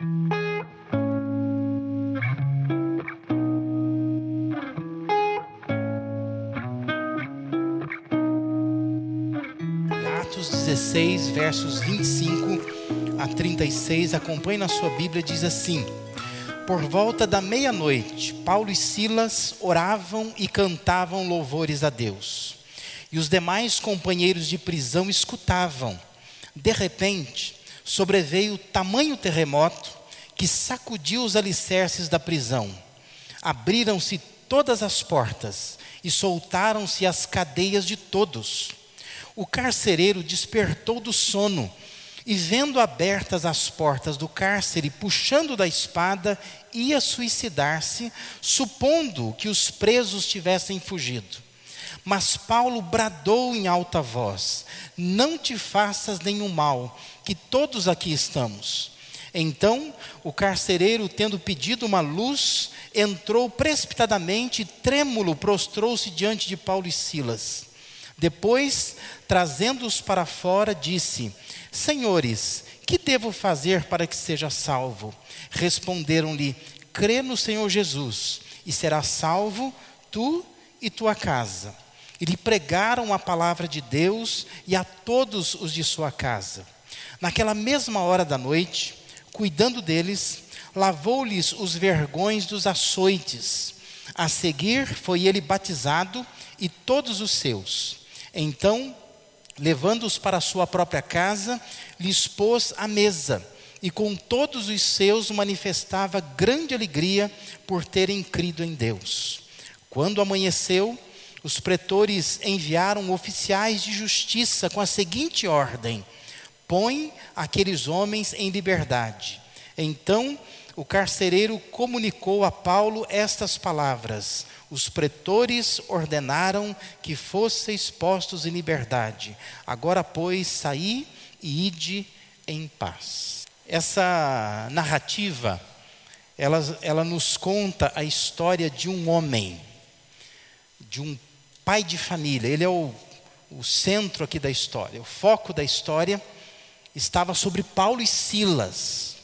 Atos 16, versos 25 a 36, acompanhe na sua Bíblia, diz assim: Por volta da meia-noite, Paulo e Silas oravam e cantavam louvores a Deus. E os demais companheiros de prisão escutavam. De repente, sobreveio tamanho terremoto que sacudiu os alicerces da prisão. Abriram-se todas as portas e soltaram-se as cadeias de todos. O carcereiro despertou do sono e, vendo abertas as portas do cárcere, puxando da espada, ia suicidar-se, supondo que os presos tivessem fugido. Mas Paulo bradou em alta voz: Não te faças nenhum mal, que todos aqui estamos. Então, o carcereiro, tendo pedido uma luz, entrou precipitadamente trêmulo, prostrou-se diante de Paulo e Silas. Depois, trazendo-os para fora, disse: Senhores, que devo fazer para que seja salvo? Responderam-lhe: Crê no Senhor Jesus, e serás salvo tu e tua casa. E lhe pregaram a palavra de Deus e a todos os de sua casa. Naquela mesma hora da noite, cuidando deles, lavou-lhes os vergões dos açoites. A seguir, foi ele batizado e todos os seus. Então, levando-os para sua própria casa, lhes pôs a mesa, e com todos os seus manifestava grande alegria por terem crido em Deus. Quando amanheceu, os pretores enviaram oficiais de justiça com a seguinte ordem: põe aqueles homens em liberdade. Então o carcereiro comunicou a Paulo estas palavras: Os pretores ordenaram que fosseis postos em liberdade. Agora, pois, saí e ide em paz. Essa narrativa, ela, ela nos conta a história de um homem, de um pai de família. Ele é o, o centro aqui da história, o foco da história estava sobre Paulo e Silas.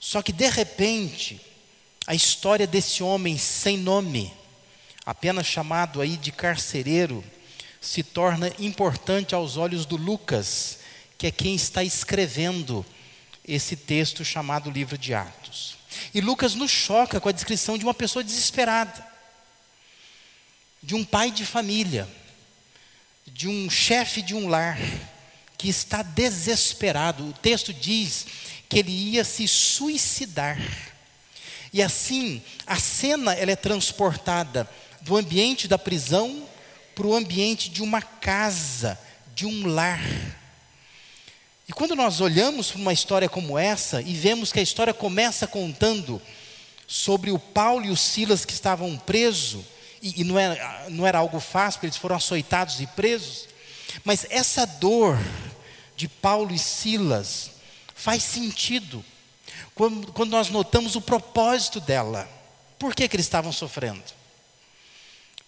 Só que de repente, a história desse homem sem nome, apenas chamado aí de carcereiro, se torna importante aos olhos do Lucas, que é quem está escrevendo esse texto chamado livro de Atos. E Lucas nos choca com a descrição de uma pessoa desesperada, de um pai de família, de um chefe de um lar, que está desesperado. O texto diz que ele ia se suicidar. E assim, a cena ela é transportada do ambiente da prisão para o ambiente de uma casa, de um lar. E quando nós olhamos para uma história como essa e vemos que a história começa contando sobre o Paulo e o Silas que estavam presos, e, e não, era, não era algo fácil, porque eles foram açoitados e presos, mas essa dor de Paulo e Silas faz sentido quando, nós notamos o propósito dela. Por que, que eles estavam sofrendo?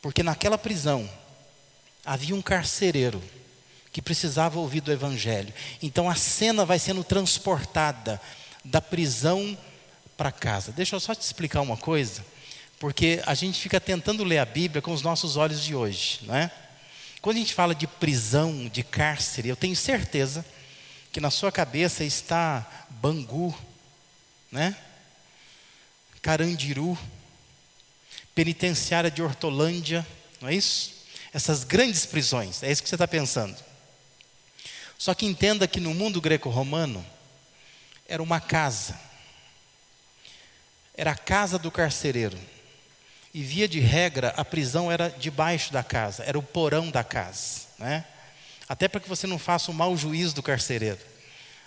Porque naquela prisão havia um carcereiro que precisava ouvir do Evangelho. Então a cena vai sendo transportada da prisão para casa. Deixa eu só te explicar uma coisa, porque a gente fica tentando ler a Bíblia com os nossos olhos de hoje, não é? Quando a gente fala de prisão, de cárcere, eu tenho certeza que na sua cabeça está Bangu, né? Carandiru, penitenciária de Hortolândia, não é isso? Essas grandes prisões, é isso que você está pensando. Só que entenda que no mundo greco-romano era uma casa, era a casa do carcereiro. E via de regra, a prisão era debaixo da casa, era o porão da casa. Né? Até para que você não faça o mau juízo do carcereiro,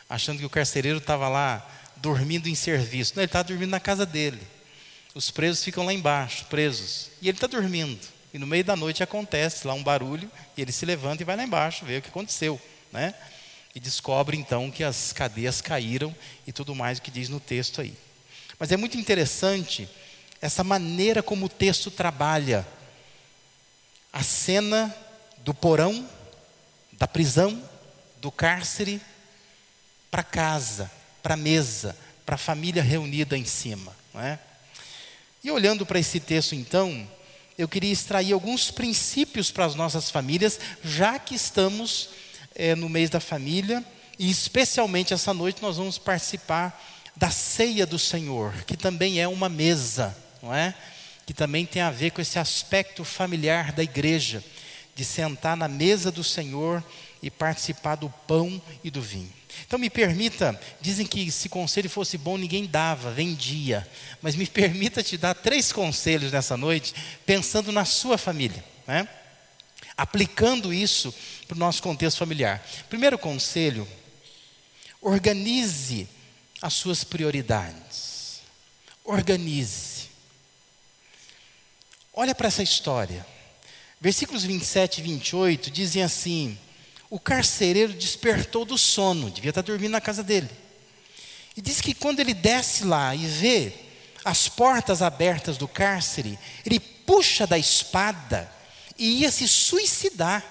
achando que o carcereiro estava lá dormindo em serviço. Não, ele estava dormindo na casa dele. Os presos ficam lá embaixo, presos. E ele está dormindo. E no meio da noite acontece lá um barulho, e ele se levanta e vai lá embaixo ver o que aconteceu. Né? E descobre então que as cadeias caíram e tudo mais o que diz no texto aí. Mas é muito interessante essa maneira como o texto trabalha a cena do porão, da prisão, do cárcere, para casa, para a mesa, para a família reunida em cima. Não é? E olhando para esse texto, então, eu queria extrair alguns princípios para as nossas famílias, já que estamos é, no mês da família, e especialmente essa noite nós vamos participar da ceia do Senhor, que também é uma mesa, não é? Que também tem a ver com esse aspecto familiar da igreja, de sentar na mesa do Senhor e participar do pão e do vinho. Então me permita, dizem que se conselho fosse bom, ninguém dava, vendia. Mas me permita te dar três conselhos nessa noite, pensando na sua família, né? aplicando isso para o nosso contexto familiar. Primeiro conselho, organize as suas prioridades. Organize. Olha para essa história. Versículos 27 e 28 dizem assim: o carcereiro despertou do sono, devia estar dormindo na casa dele. E diz que quando ele desce lá e vê as portas abertas do cárcere, ele puxa da espada e ia se suicidar.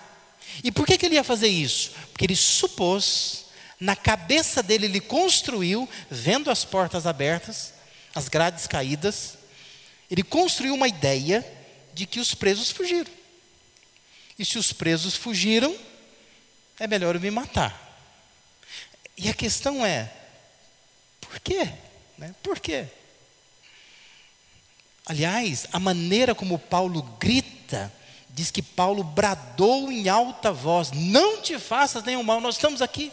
E por que, que ele ia fazer isso? Porque ele supôs, na cabeça dele, ele construiu, vendo as portas abertas, as grades caídas, ele construiu uma ideia de que os presos fugiram. E se os presos fugiram, é melhor eu me matar. E a questão é, por quê? Né? Por quê? Aliás, a maneira como Paulo grita, diz que Paulo bradou em alta voz: Não te faças nenhum mal, nós estamos aqui.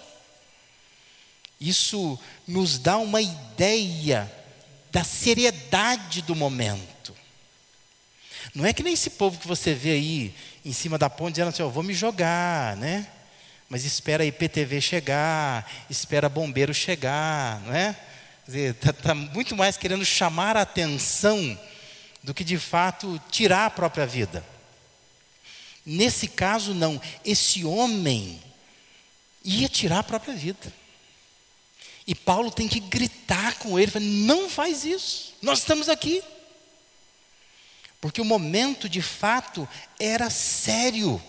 Isso nos dá uma ideia da seriedade do momento. Não é que nem esse povo que você vê aí em cima da ponte dizendo assim: Eu vou me jogar, né? mas espera a IPTV chegar, espera bombeiro chegar, não é? Está tá muito mais querendo chamar a atenção do que de fato tirar a própria vida. Nesse caso, não. Esse homem ia tirar a própria vida. E Paulo tem que gritar com ele: não faz isso, nós estamos aqui. Porque o momento de fato era sério.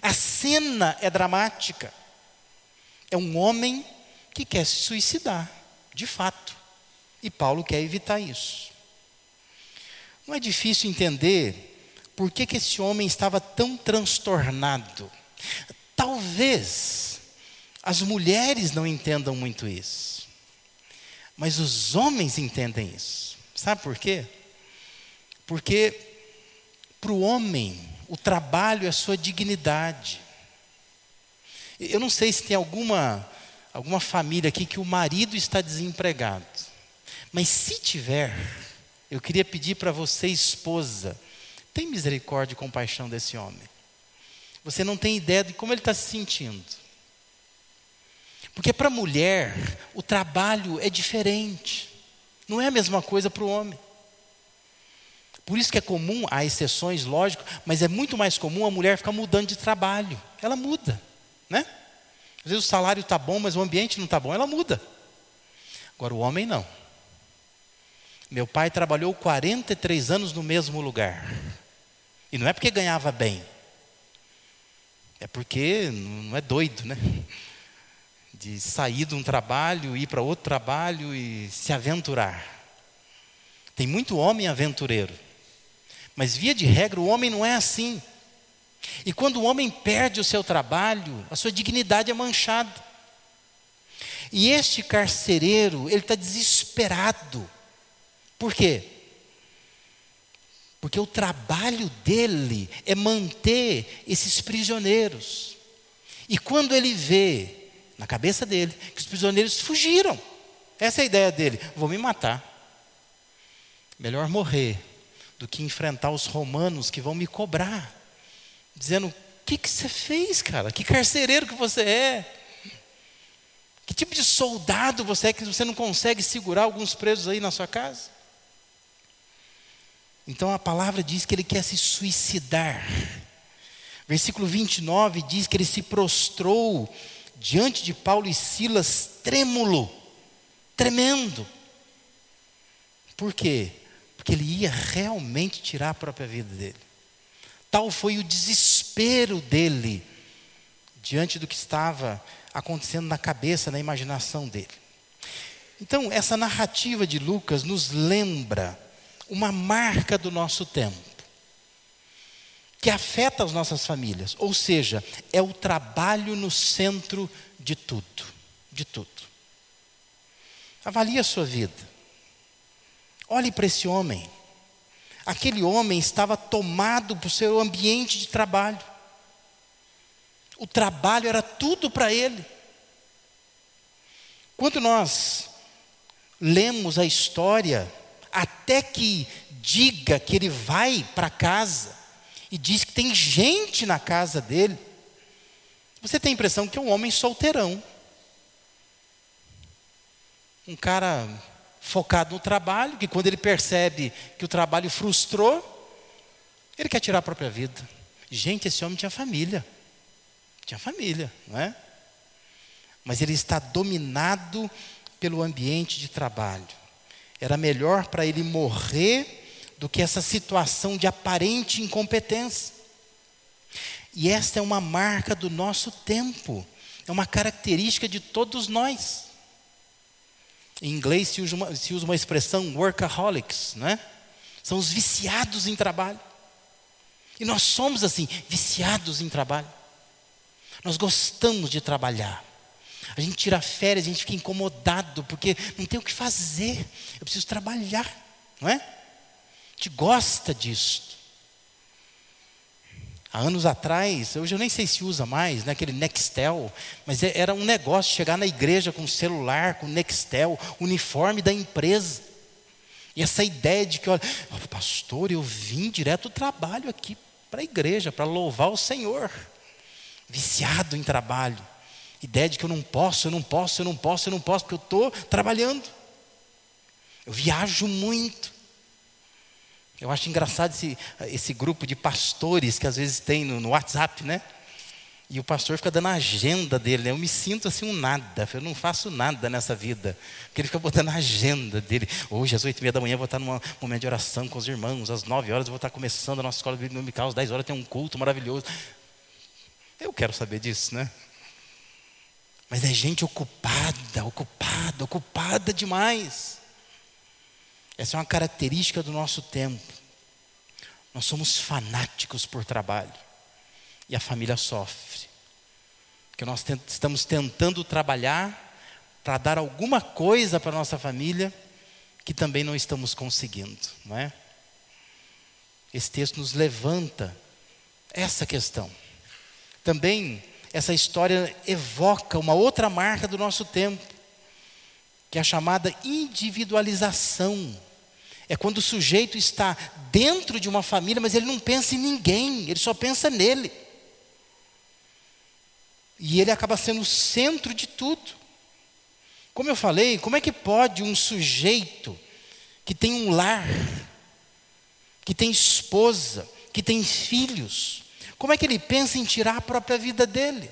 A cena é dramática. É um homem que quer se suicidar, de fato. E Paulo quer evitar isso. Não é difícil entender por que, que esse homem estava tão transtornado. Talvez as mulheres não entendam muito isso, mas os homens entendem isso. Sabe por quê? Porque para o homem, o trabalho é sua dignidade. Eu não sei se tem alguma, alguma família aqui que o marido está desempregado. Mas se tiver, eu queria pedir para você, esposa, tem misericórdia e compaixão desse homem. Você não tem ideia de como ele está se sentindo. Porque para a mulher, o trabalho é diferente. Não é a mesma coisa para o homem. Por isso que é comum, há exceções, lógico, mas é muito mais comum a mulher ficar mudando de trabalho. Ela muda, né? Às vezes o salário está bom, mas o ambiente não está bom, ela muda. Agora o homem não. Meu pai trabalhou 43 anos no mesmo lugar. E não é porque ganhava bem. É porque não é doido, né? De sair de um trabalho, ir para outro trabalho e se aventurar. Tem muito homem aventureiro. Mas, via de regra, o homem não é assim. E quando o homem perde o seu trabalho, a sua dignidade é manchada. E este carcereiro, ele está desesperado. Por quê? Porque o trabalho dele é manter esses prisioneiros. E quando ele vê, na cabeça dele, que os prisioneiros fugiram, essa é a ideia dele: vou me matar. Melhor morrer do que enfrentar os romanos que vão me cobrar, dizendo: o que, que você fez, cara? Que carcereiro que você é? Que tipo de soldado você é que você não consegue segurar alguns presos aí na sua casa? Então a palavra diz que ele quer se suicidar. Versículo 29 diz que ele se prostrou diante de Paulo e Silas, trêmulo, tremendo. Por quê? Porque ele ia realmente tirar a própria vida dele. Tal foi o desespero dele diante do que estava acontecendo na cabeça, na imaginação dele. Então, essa narrativa de Lucas nos lembra uma marca do nosso tempo, que afeta as nossas famílias, ou seja, é o trabalho no centro de tudo, de tudo. Avalie a sua vida. Olhe para esse homem. Aquele homem estava tomado por seu ambiente de trabalho. O trabalho era tudo para ele. Quando nós lemos a história, até que diga que ele vai para casa e diz que tem gente na casa dele, você tem a impressão que é um homem solteirão. Um cara focado no trabalho, que quando ele percebe que o trabalho frustrou, ele quer tirar a própria vida. Gente, esse homem tinha família. Tinha família, não é? Mas ele está dominado pelo ambiente de trabalho. Era melhor para ele morrer do que essa situação de aparente incompetência. E esta é uma marca do nosso tempo, é uma característica de todos nós. Em inglês se usa uma, se usa uma expressão workaholics, não é? São os viciados em trabalho. E nós somos assim, viciados em trabalho. Nós gostamos de trabalhar. A gente tira férias, a gente fica incomodado, porque não tem o que fazer. Eu preciso trabalhar, não é? A gente gosta disso. Há anos atrás, hoje eu nem sei se usa mais, né, aquele Nextel, mas é, era um negócio chegar na igreja com celular, com Nextel, uniforme da empresa. E essa ideia de que, olha, oh, pastor, eu vim direto do trabalho aqui para a igreja, para louvar o Senhor. Viciado em trabalho. Ideia de que eu não posso, eu não posso, eu não posso, eu não posso, porque eu estou trabalhando. Eu viajo muito. Eu acho engraçado esse, esse grupo de pastores que às vezes tem no, no WhatsApp, né? E o pastor fica dando a agenda dele. Né? Eu me sinto assim um nada. Eu não faço nada nessa vida. Porque ele fica botando a agenda dele. Hoje, às oito e meia da manhã, eu vou estar num momento de oração com os irmãos. Às nove horas, eu vou estar começando a nossa escola bíblica dominical. Às dez horas tem um culto maravilhoso. Eu quero saber disso, né? Mas é gente ocupada, ocupada, ocupada demais. Essa é uma característica do nosso tempo. Nós somos fanáticos por trabalho. E a família sofre. Porque nós tent estamos tentando trabalhar para dar alguma coisa para a nossa família que também não estamos conseguindo, não é? Esse texto nos levanta essa questão. Também essa história evoca uma outra marca do nosso tempo, que é a chamada individualização. É quando o sujeito está dentro de uma família, mas ele não pensa em ninguém, ele só pensa nele. E ele acaba sendo o centro de tudo. Como eu falei, como é que pode um sujeito que tem um lar, que tem esposa, que tem filhos, como é que ele pensa em tirar a própria vida dele?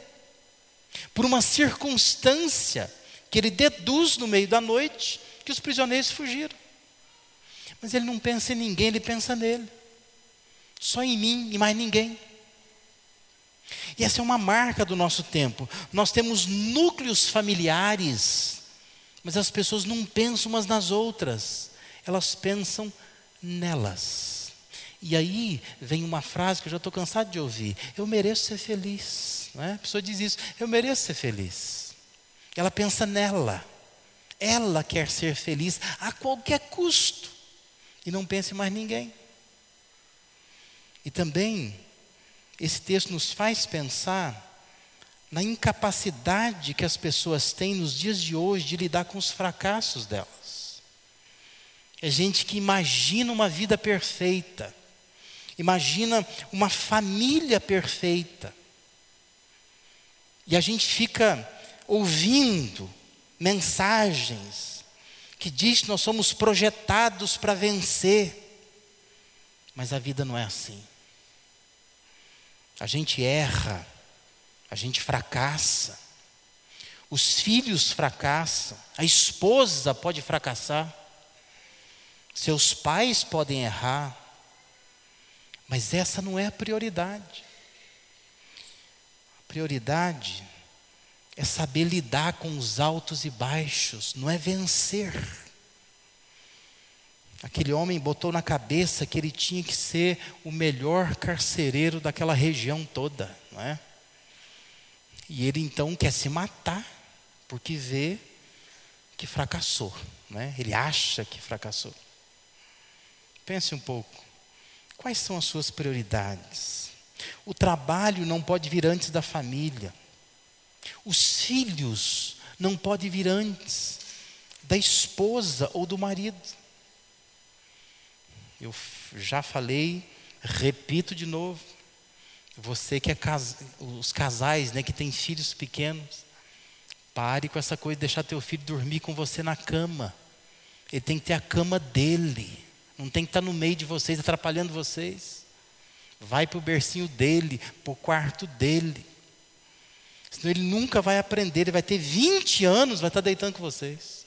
Por uma circunstância que ele deduz no meio da noite que os prisioneiros fugiram. Mas ele não pensa em ninguém, ele pensa nele. Só em mim e mais ninguém. E essa é uma marca do nosso tempo. Nós temos núcleos familiares, mas as pessoas não pensam umas nas outras, elas pensam nelas. E aí vem uma frase que eu já estou cansado de ouvir: Eu mereço ser feliz. Não é? A pessoa diz isso: Eu mereço ser feliz. Ela pensa nela. Ela quer ser feliz a qualquer custo. E não pensa em mais ninguém. E também, esse texto nos faz pensar na incapacidade que as pessoas têm nos dias de hoje de lidar com os fracassos delas. É gente que imagina uma vida perfeita, imagina uma família perfeita, e a gente fica ouvindo mensagens que diz que nós somos projetados para vencer. Mas a vida não é assim. A gente erra, a gente fracassa, os filhos fracassam, a esposa pode fracassar, seus pais podem errar, mas essa não é a prioridade. A prioridade é é saber lidar com os altos e baixos, não é vencer. Aquele homem botou na cabeça que ele tinha que ser o melhor carcereiro daquela região toda, não é? E ele então quer se matar, porque vê que fracassou, né? ele acha que fracassou. Pense um pouco, quais são as suas prioridades? O trabalho não pode vir antes da família, os filhos não podem vir antes da esposa ou do marido. Eu já falei, repito de novo. Você que é cas... os casais, né, que tem filhos pequenos, pare com essa coisa de deixar teu filho dormir com você na cama. Ele tem que ter a cama dele. Não tem que estar no meio de vocês, atrapalhando vocês. Vai para o bercinho dele, para o quarto dele. Senão ele nunca vai aprender, ele vai ter 20 anos, vai estar deitando com vocês.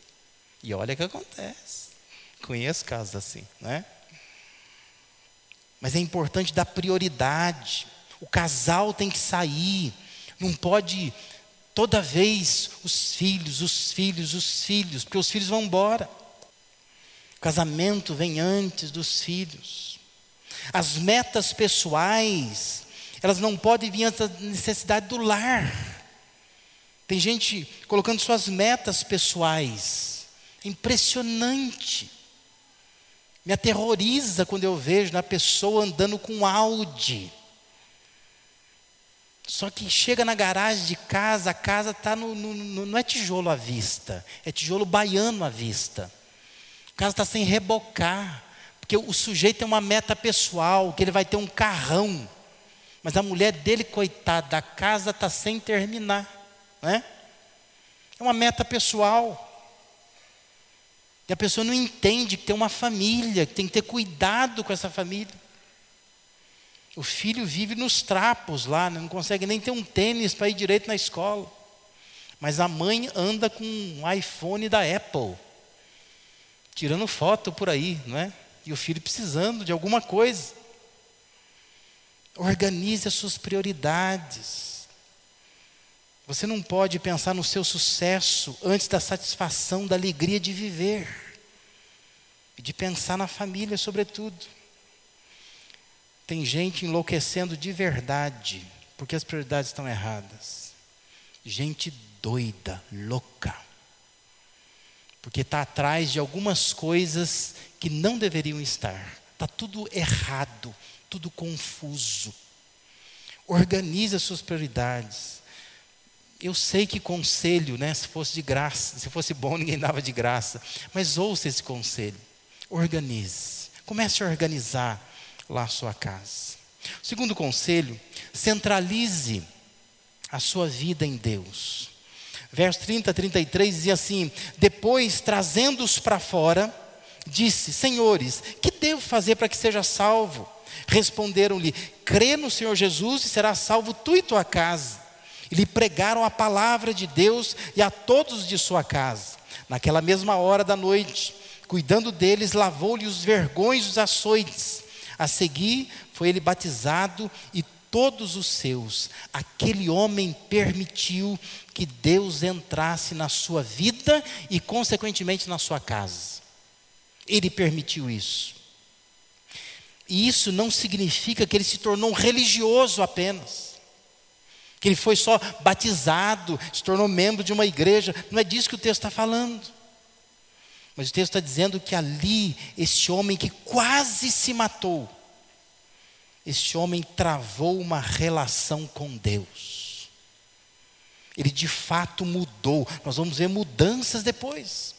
E olha o que acontece. Conheço casos assim, né? Mas é importante dar prioridade. O casal tem que sair. Não pode toda vez os filhos, os filhos, os filhos, porque os filhos vão embora. O casamento vem antes dos filhos. As metas pessoais, elas não podem vir antes da necessidade do lar. Tem gente colocando suas metas pessoais. É impressionante. Me aterroriza quando eu vejo na pessoa andando com Audi. Só que chega na garagem de casa, a casa está no, no, no, não é tijolo à vista, é tijolo baiano à vista. A casa está sem rebocar, porque o sujeito tem uma meta pessoal, que ele vai ter um carrão. Mas a mulher dele, coitada, a casa está sem terminar. Né? É uma meta pessoal. E a pessoa não entende que tem uma família, que tem que ter cuidado com essa família. O filho vive nos trapos lá, não consegue nem ter um tênis para ir direito na escola. Mas a mãe anda com um iPhone da Apple, tirando foto por aí, não é? E o filho precisando de alguma coisa. Organize as suas prioridades. Você não pode pensar no seu sucesso antes da satisfação, da alegria de viver. E de pensar na família, sobretudo. Tem gente enlouquecendo de verdade, porque as prioridades estão erradas. Gente doida, louca. Porque está atrás de algumas coisas que não deveriam estar. Está tudo errado, tudo confuso. Organize as suas prioridades. Eu sei que conselho, né, se fosse de graça, se fosse bom, ninguém dava de graça. Mas ouça esse conselho. Organize. Comece a organizar lá a sua casa. Segundo conselho, centralize a sua vida em Deus. Verso 30 a 33 dizia assim: Depois, trazendo-os para fora, disse: Senhores, que devo fazer para que seja salvo? Responderam-lhe: Crê no Senhor Jesus e será salvo tu e tua casa. E lhe pregaram a palavra de Deus e a todos de sua casa. Naquela mesma hora da noite, cuidando deles, lavou-lhe os vergões dos açoites. A seguir, foi ele batizado e todos os seus. Aquele homem permitiu que Deus entrasse na sua vida e, consequentemente, na sua casa. Ele permitiu isso. E isso não significa que ele se tornou um religioso apenas. Que ele foi só batizado, se tornou membro de uma igreja. Não é disso que o texto está falando. Mas o texto está dizendo que ali, esse homem que quase se matou, esse homem travou uma relação com Deus. Ele de fato mudou. Nós vamos ver mudanças depois.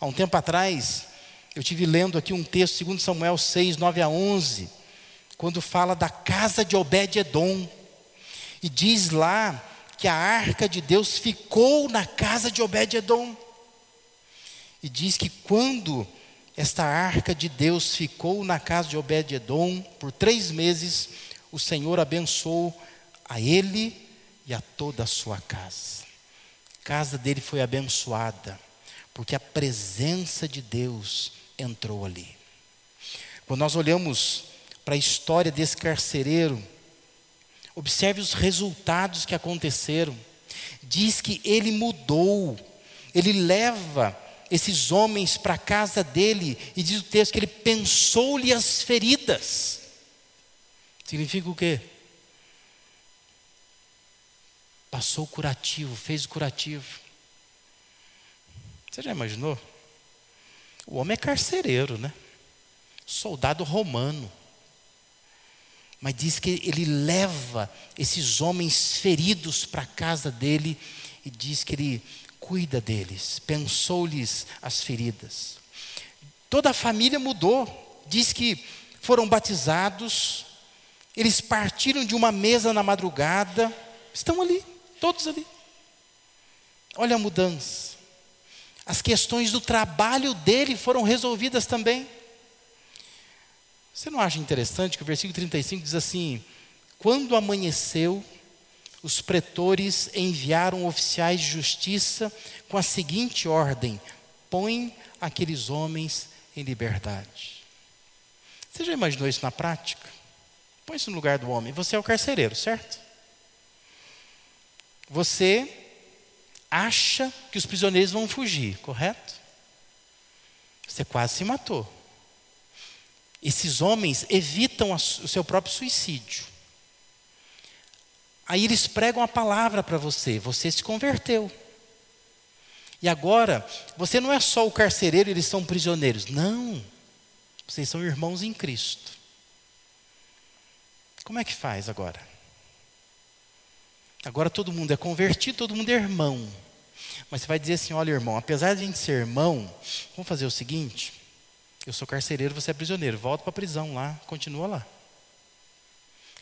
Há um tempo atrás, eu tive lendo aqui um texto, 2 Samuel 6, 9 a 11, quando fala da casa de Obed-Edom. E diz lá que a arca de Deus ficou na casa de Obed-Edom. E diz que quando esta arca de Deus ficou na casa de Obed-Edom por três meses, o Senhor abençoou a ele e a toda a sua casa. A casa dele foi abençoada, porque a presença de Deus entrou ali. Quando nós olhamos para a história desse carcereiro, observe os resultados que aconteceram. diz que ele mudou, ele leva esses homens para a casa dele, e diz o texto que ele pensou-lhe as feridas. Significa o quê? Passou o curativo, fez o curativo. Você já imaginou? O homem é carcereiro, né? Soldado romano. Mas diz que ele leva esses homens feridos para a casa dele e diz que ele cuida deles, pensou-lhes as feridas. Toda a família mudou, diz que foram batizados, eles partiram de uma mesa na madrugada, estão ali, todos ali. Olha a mudança. As questões do trabalho dele foram resolvidas também. Você não acha interessante que o versículo 35 diz assim: Quando amanheceu, os pretores enviaram oficiais de justiça com a seguinte ordem: põe aqueles homens em liberdade. Você já imaginou isso na prática? Põe isso no lugar do homem. Você é o carcereiro, certo? Você acha que os prisioneiros vão fugir, correto? Você quase se matou. Esses homens evitam o seu próprio suicídio. Aí eles pregam a palavra para você, você se converteu. E agora, você não é só o carcereiro, eles são prisioneiros. Não. Vocês são irmãos em Cristo. Como é que faz agora? Agora todo mundo é convertido, todo mundo é irmão. Mas você vai dizer assim: olha, irmão, apesar de a gente ser irmão, vamos fazer o seguinte: eu sou carcereiro, você é prisioneiro. Volta para a prisão lá, continua lá.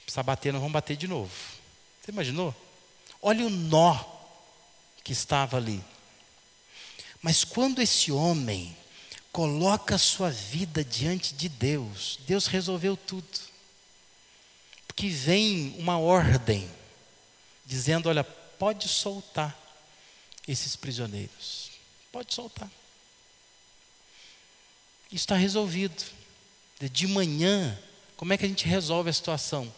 Precisa bater, nós vamos bater de novo. Você imaginou? Olha o nó que estava ali. Mas quando esse homem coloca a sua vida diante de Deus, Deus resolveu tudo. Porque vem uma ordem dizendo: olha, pode soltar esses prisioneiros. Pode soltar. Isso está resolvido. De manhã, como é que a gente resolve a situação?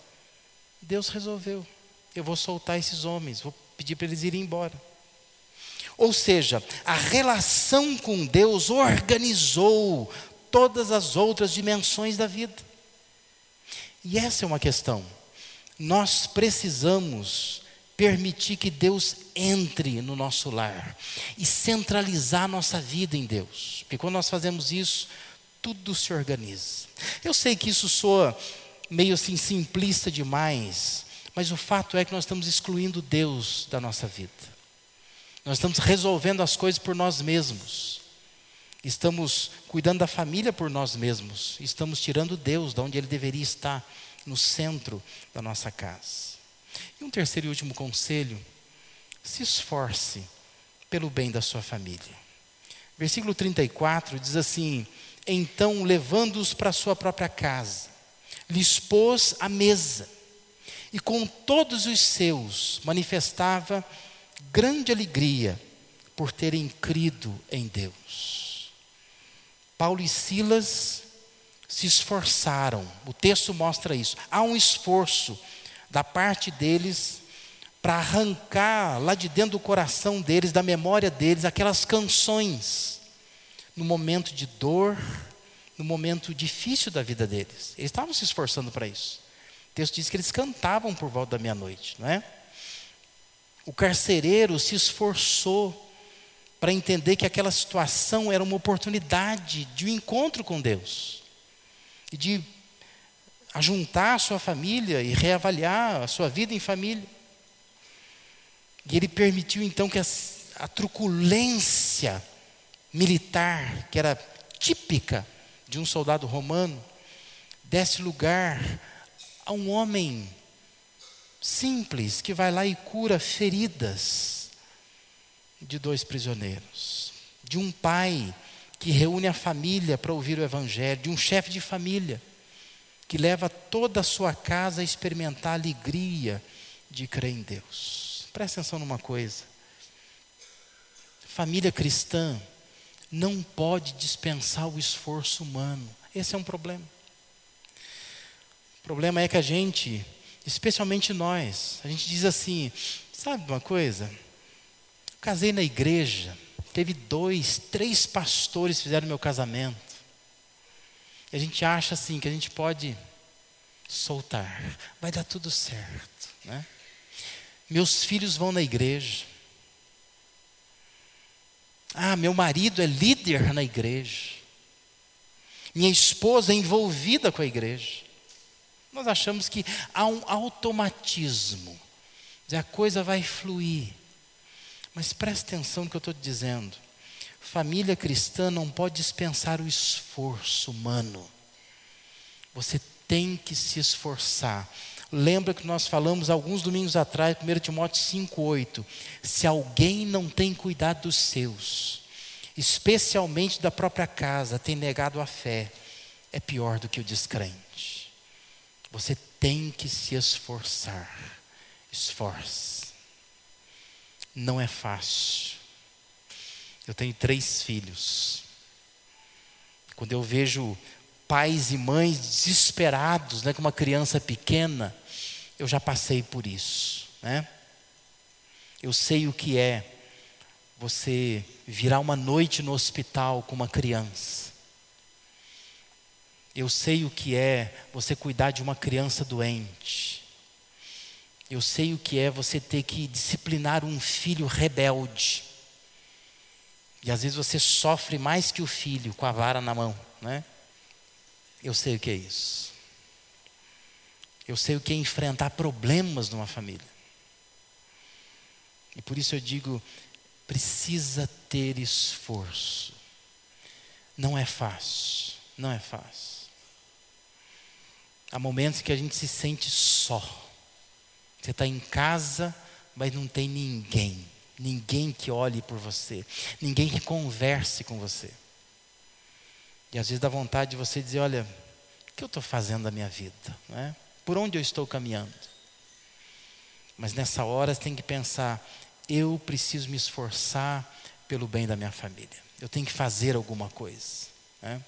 Deus resolveu eu vou soltar esses homens, vou pedir para eles irem embora. Ou seja, a relação com Deus organizou todas as outras dimensões da vida. E essa é uma questão. Nós precisamos permitir que Deus entre no nosso lar e centralizar a nossa vida em Deus. Porque quando nós fazemos isso, tudo se organiza. Eu sei que isso soa meio assim simplista demais, mas o fato é que nós estamos excluindo Deus da nossa vida. Nós estamos resolvendo as coisas por nós mesmos. Estamos cuidando da família por nós mesmos. Estamos tirando Deus de onde Ele deveria estar, no centro da nossa casa. E um terceiro e último conselho: se esforce pelo bem da sua família. Versículo 34 diz assim: Então, levando-os para sua própria casa, lhes pôs a mesa e com todos os seus manifestava grande alegria por terem crido em Deus. Paulo e Silas se esforçaram, o texto mostra isso. Há um esforço da parte deles para arrancar lá de dentro do coração deles, da memória deles, aquelas canções no momento de dor, no momento difícil da vida deles. Eles estavam se esforçando para isso. O texto diz que eles cantavam por volta da meia-noite, não é? O carcereiro se esforçou para entender que aquela situação era uma oportunidade de um encontro com Deus e de ajuntar a sua família e reavaliar a sua vida em família. E ele permitiu então que a, a truculência militar, que era típica de um soldado romano, desse lugar a um homem simples que vai lá e cura feridas de dois prisioneiros, de um pai que reúne a família para ouvir o Evangelho, de um chefe de família que leva toda a sua casa a experimentar a alegria de crer em Deus. Presta atenção numa coisa: família cristã não pode dispensar o esforço humano, esse é um problema. O problema é que a gente, especialmente nós, a gente diz assim: sabe uma coisa? Casei na igreja, teve dois, três pastores fizeram meu casamento. E a gente acha assim que a gente pode soltar, vai dar tudo certo, né? Meus filhos vão na igreja. Ah, meu marido é líder na igreja. Minha esposa é envolvida com a igreja. Nós achamos que há um automatismo. A coisa vai fluir. Mas preste atenção no que eu estou dizendo. Família cristã não pode dispensar o esforço humano. Você tem que se esforçar. Lembra que nós falamos alguns domingos atrás, 1 Timóteo 5,8: se alguém não tem cuidado dos seus, especialmente da própria casa, tem negado a fé, é pior do que o descrente. Você tem que se esforçar. Esforce. Não é fácil. Eu tenho três filhos. Quando eu vejo pais e mães desesperados, né, com uma criança pequena, eu já passei por isso, né? Eu sei o que é você virar uma noite no hospital com uma criança. Eu sei o que é você cuidar de uma criança doente. Eu sei o que é você ter que disciplinar um filho rebelde. E às vezes você sofre mais que o filho com a vara na mão, né? Eu sei o que é isso. Eu sei o que é enfrentar problemas numa família. E por isso eu digo, precisa ter esforço. Não é fácil, não é fácil. Há momentos que a gente se sente só. Você está em casa, mas não tem ninguém. Ninguém que olhe por você. Ninguém que converse com você. E às vezes dá vontade de você dizer: olha, o que eu estou fazendo da minha vida? Não é? Por onde eu estou caminhando? Mas nessa hora você tem que pensar: eu preciso me esforçar pelo bem da minha família. Eu tenho que fazer alguma coisa. Né?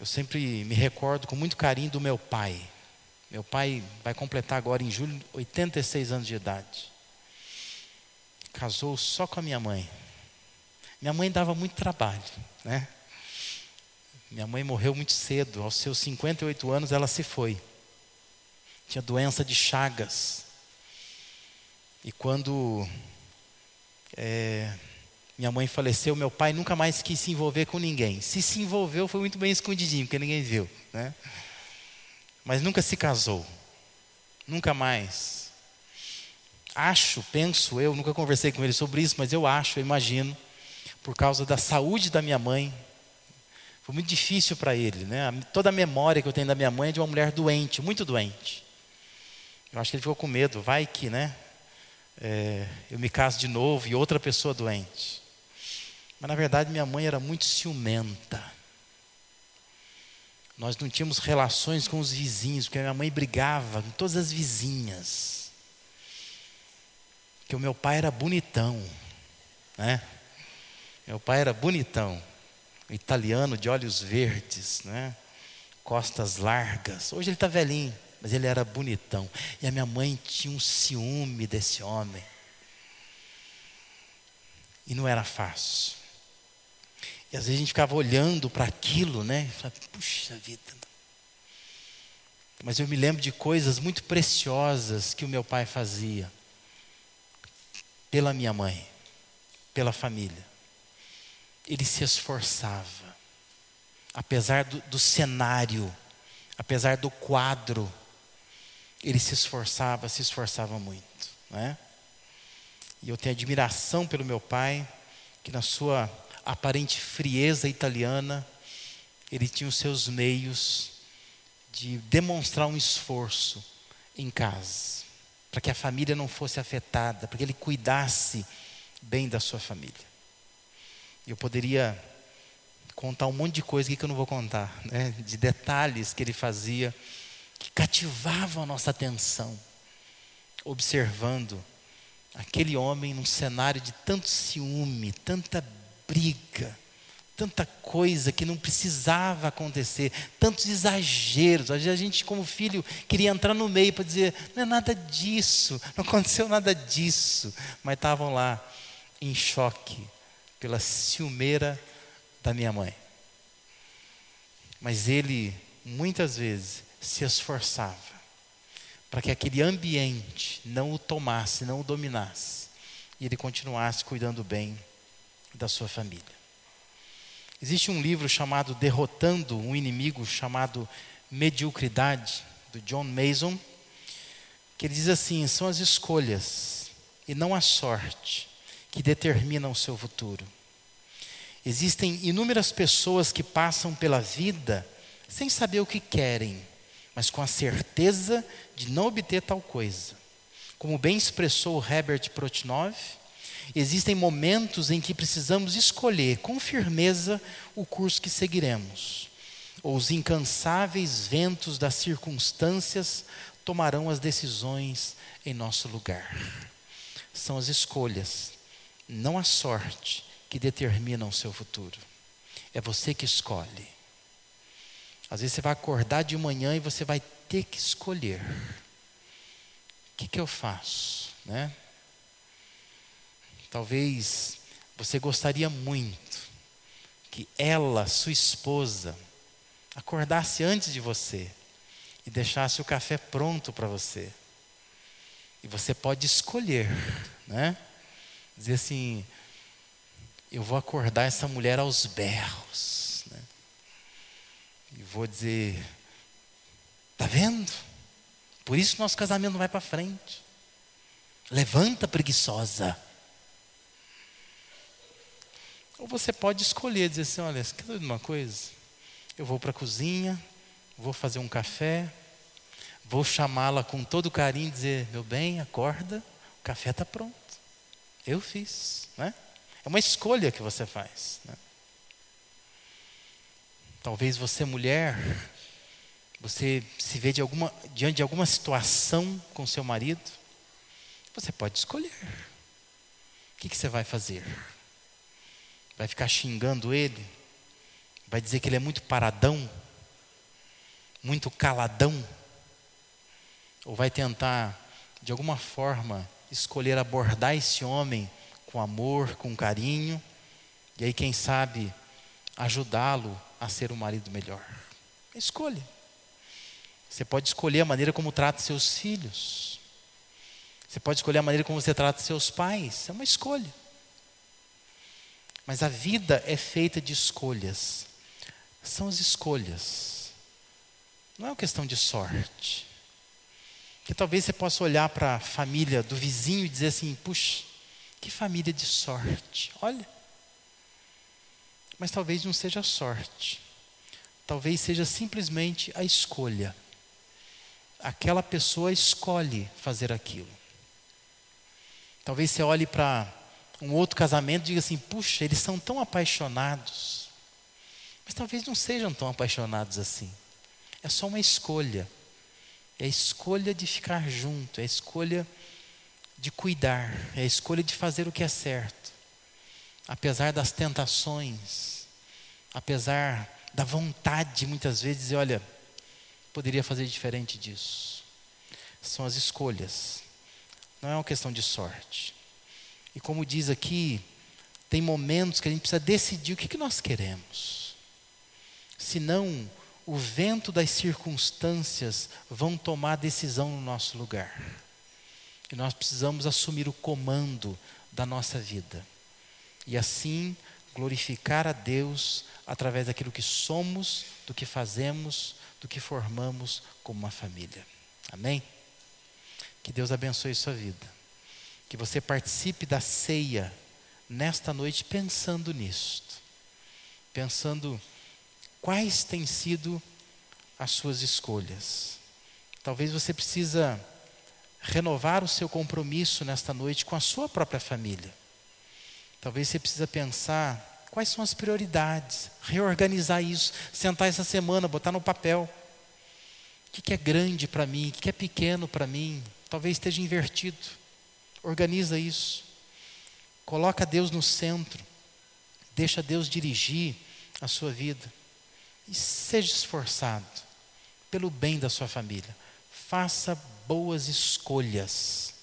Eu sempre me recordo com muito carinho do meu pai. Meu pai vai completar agora em julho 86 anos de idade. Casou só com a minha mãe. Minha mãe dava muito trabalho, né? Minha mãe morreu muito cedo, aos seus 58 anos ela se foi. Tinha doença de Chagas. E quando é, minha mãe faleceu, meu pai nunca mais quis se envolver com ninguém. Se se envolveu, foi muito bem escondidinho, porque ninguém viu. Né? Mas nunca se casou. Nunca mais. Acho, penso eu, nunca conversei com ele sobre isso, mas eu acho, eu imagino, por causa da saúde da minha mãe. Foi muito difícil para ele, né? Toda a memória que eu tenho da minha mãe é de uma mulher doente, muito doente. Eu acho que ele ficou com medo, vai que, né? É, eu me caso de novo e outra pessoa doente. Mas na verdade minha mãe era muito ciumenta. Nós não tínhamos relações com os vizinhos, porque minha mãe brigava com todas as vizinhas. Que o meu pai era bonitão, né? Meu pai era bonitão, italiano de olhos verdes, né? costas largas. Hoje ele está velhinho, mas ele era bonitão. E a minha mãe tinha um ciúme desse homem. E não era fácil. E às vezes a gente ficava olhando para aquilo, né? E falava, puxa vida. Mas eu me lembro de coisas muito preciosas que o meu pai fazia pela minha mãe, pela família ele se esforçava. Apesar do, do cenário, apesar do quadro, ele se esforçava, se esforçava muito. Né? E eu tenho admiração pelo meu pai, que na sua aparente frieza italiana, ele tinha os seus meios de demonstrar um esforço em casa, para que a família não fosse afetada, para que ele cuidasse bem da sua família. Eu poderia contar um monte de coisa que eu não vou contar, né? de detalhes que ele fazia, que cativavam a nossa atenção, observando aquele homem num cenário de tanto ciúme, tanta briga, tanta coisa que não precisava acontecer, tantos exageros. Às vezes a gente, como filho, queria entrar no meio para dizer: não é nada disso, não aconteceu nada disso. Mas estavam lá em choque pela ciumeira da minha mãe. Mas ele, muitas vezes, se esforçava para que aquele ambiente não o tomasse, não o dominasse, e ele continuasse cuidando bem da sua família. Existe um livro chamado Derrotando um Inimigo, chamado Mediocridade, do John Mason, que ele diz assim: são as escolhas e não a sorte que determinam o seu futuro. Existem inúmeras pessoas que passam pela vida sem saber o que querem, mas com a certeza de não obter tal coisa. Como bem expressou Herbert Protnov, existem momentos em que precisamos escolher com firmeza o curso que seguiremos. Ou os incansáveis ventos das circunstâncias tomarão as decisões em nosso lugar. São as escolhas, não a sorte, que determinam o seu futuro. É você que escolhe. Às vezes você vai acordar de manhã e você vai ter que escolher. O que, que eu faço? Né? Talvez você gostaria muito que ela, sua esposa, acordasse antes de você e deixasse o café pronto para você. E você pode escolher, né? Dizer assim: eu vou acordar essa mulher aos berros. Né? E vou dizer: Está vendo? Por isso nosso casamento não vai para frente. Levanta, preguiçosa. Ou você pode escolher, dizer assim: olha, quer saber de uma coisa? Eu vou para a cozinha, vou fazer um café, vou chamá-la com todo carinho, dizer: meu bem, acorda, o café está pronto. Eu fiz, né? É uma escolha que você faz. Né? Talvez você, mulher, você se vê de alguma, diante de alguma situação com seu marido, você pode escolher. O que, que você vai fazer? Vai ficar xingando ele? Vai dizer que ele é muito paradão? Muito caladão? Ou vai tentar, de alguma forma, escolher abordar esse homem com amor, com carinho, e aí, quem sabe, ajudá-lo a ser um marido melhor. Escolha. Você pode escolher a maneira como trata seus filhos. Você pode escolher a maneira como você trata seus pais. É uma escolha. Mas a vida é feita de escolhas. São as escolhas. Não é uma questão de sorte. Que talvez você possa olhar para a família do vizinho e dizer assim: puxa, que família de sorte. Olha. Mas talvez não seja sorte. Talvez seja simplesmente a escolha. Aquela pessoa escolhe fazer aquilo. Talvez você olhe para um outro casamento e diga assim: puxa, eles são tão apaixonados. Mas talvez não sejam tão apaixonados assim. É só uma escolha. É a escolha de ficar junto, é a escolha de cuidar, é a escolha de fazer o que é certo. Apesar das tentações, apesar da vontade muitas vezes dizer, olha, poderia fazer diferente disso. São as escolhas. Não é uma questão de sorte. E como diz aqui, tem momentos que a gente precisa decidir o que, que nós queremos. Senão, o vento das circunstâncias vão tomar a decisão no nosso lugar. E nós precisamos assumir o comando da nossa vida. E assim glorificar a Deus através daquilo que somos, do que fazemos, do que formamos como uma família. Amém? Que Deus abençoe sua vida. Que você participe da ceia nesta noite pensando nisto. Pensando quais têm sido as suas escolhas. Talvez você precisa renovar o seu compromisso nesta noite com a sua própria família. Talvez você precisa pensar quais são as prioridades, reorganizar isso, sentar essa semana, botar no papel. O que é grande para mim, o que é pequeno para mim, talvez esteja invertido. Organiza isso. Coloca Deus no centro. Deixa Deus dirigir a sua vida e seja esforçado pelo bem da sua família. Faça boas escolhas.